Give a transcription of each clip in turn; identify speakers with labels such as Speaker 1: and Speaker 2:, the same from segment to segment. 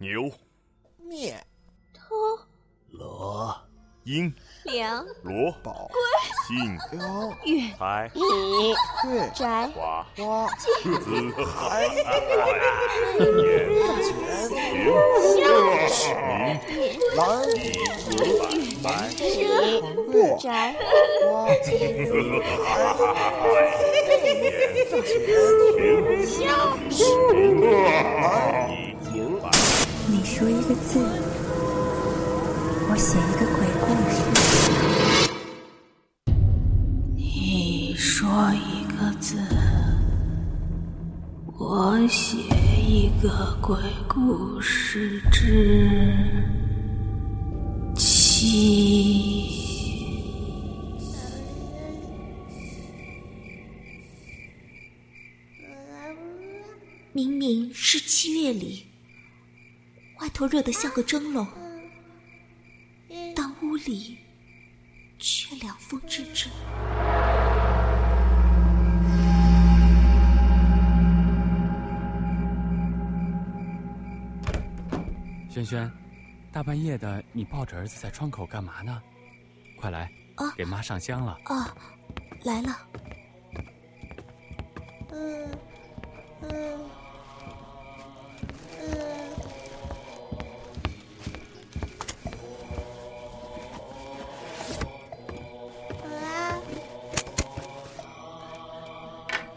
Speaker 1: 牛、
Speaker 2: 面、
Speaker 3: 偷、
Speaker 2: 罗、
Speaker 1: 鹰、
Speaker 3: 梁、
Speaker 1: 罗、
Speaker 2: 宝、
Speaker 1: 信、
Speaker 2: 雕、
Speaker 3: 月、
Speaker 1: 财、
Speaker 3: 米、
Speaker 2: 月、
Speaker 3: 宅、
Speaker 1: 花、
Speaker 2: 花、
Speaker 1: 子、
Speaker 2: 海、
Speaker 1: 年、
Speaker 2: 钱、
Speaker 1: 明、
Speaker 2: 蓝、
Speaker 1: 白、
Speaker 2: 月、
Speaker 3: 宅、
Speaker 2: 花、
Speaker 4: 你写一个鬼故事
Speaker 5: 之七。
Speaker 6: 明明是七月里，外头热得像个蒸笼，但屋里却凉风阵阵。
Speaker 7: 轩轩，大半夜的，你抱着儿子在窗口干嘛呢？快来，
Speaker 6: 啊
Speaker 7: 给妈上香了。
Speaker 6: 啊，来了。嗯。
Speaker 7: 嗯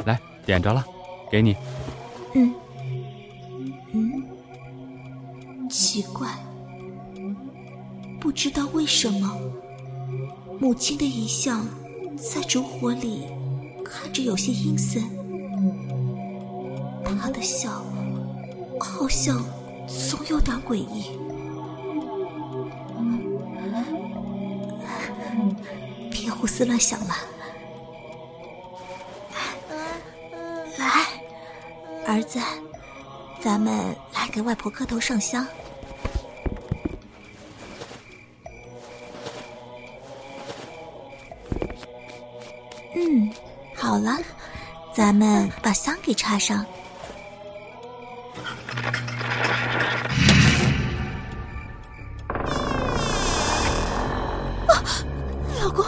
Speaker 7: 来，点着了，给你。
Speaker 6: 嗯，嗯，奇怪，不知道为什么，母亲的遗像在烛火里看着有些阴森，她的笑好像总有点诡异。别胡思乱想了，来。儿子，咱们来给外婆磕头上香。嗯，好了，咱们把香给插上。啊，老公，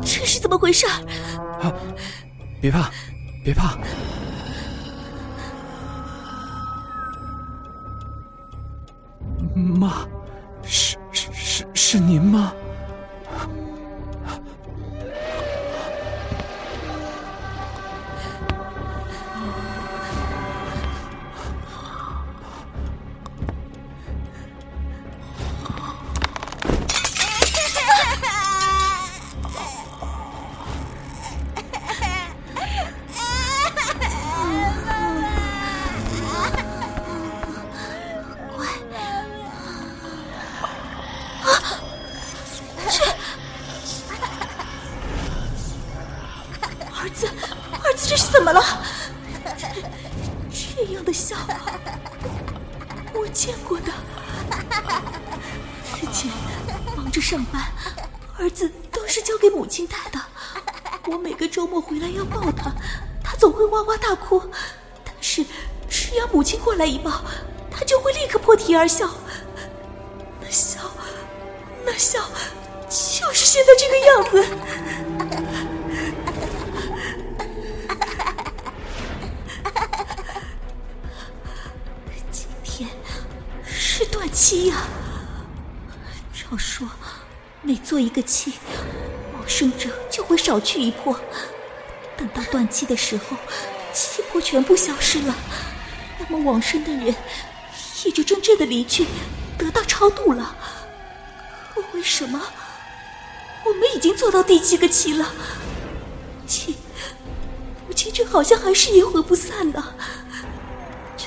Speaker 6: 这是怎么回事？
Speaker 7: 啊，别怕，别怕。妈，是是是是您吗？
Speaker 6: 么了？这样的笑啊，我见过的。之前忙着上班，儿子都是交给母亲带的。我每个周末回来要抱他，他总会哇哇大哭。但是只要母亲过来一抱，他就会立刻破涕而笑。那笑，那笑，就是现在这个样子。我说，每做一个气，往生者就会少去一魄。等到断气的时候，气魄全部消失了，那么往生的人也就真正的离去，得到超度了。可为什么我们已经做到第七个气了，气母亲却好像还是阴魂不散呢？这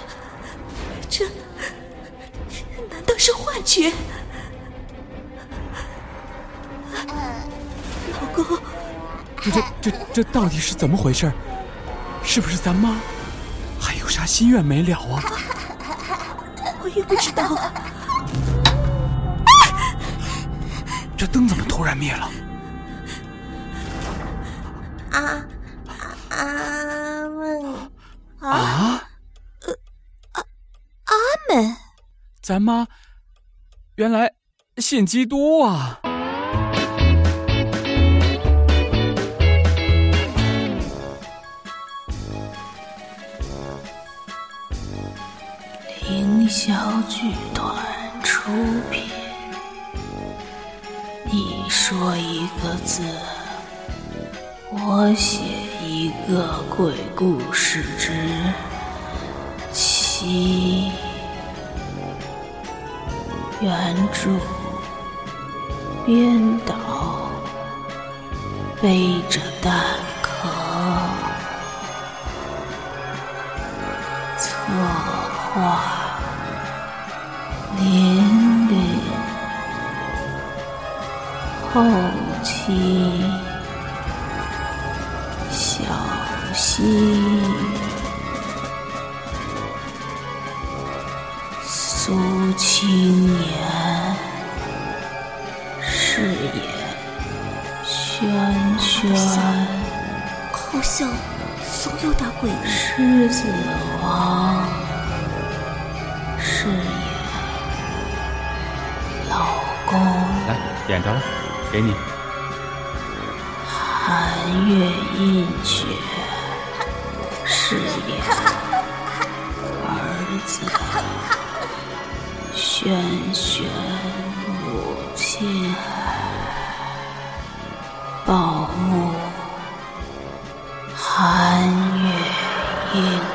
Speaker 6: 这难道是幻觉？
Speaker 7: 这这这这到底是怎么回事？是不是咱妈还有啥心愿没了啊？
Speaker 6: 我也不知道。
Speaker 7: 这灯怎么突然灭了？
Speaker 3: 啊阿门
Speaker 7: 啊！
Speaker 6: 阿门，
Speaker 7: 咱妈原来信基督啊！
Speaker 5: 凌霄剧团出品。你说一个字，我写一个鬼故事之七。原著编导背着蛋壳，策划玲玲，后期小溪。苏青年饰演轩轩，
Speaker 6: 好像总有打鬼呢。
Speaker 5: 狮子王饰演老公。
Speaker 7: 来，点着了，给你。
Speaker 5: 寒月映雪，誓言儿子，玄玄母亲，宝木寒月映。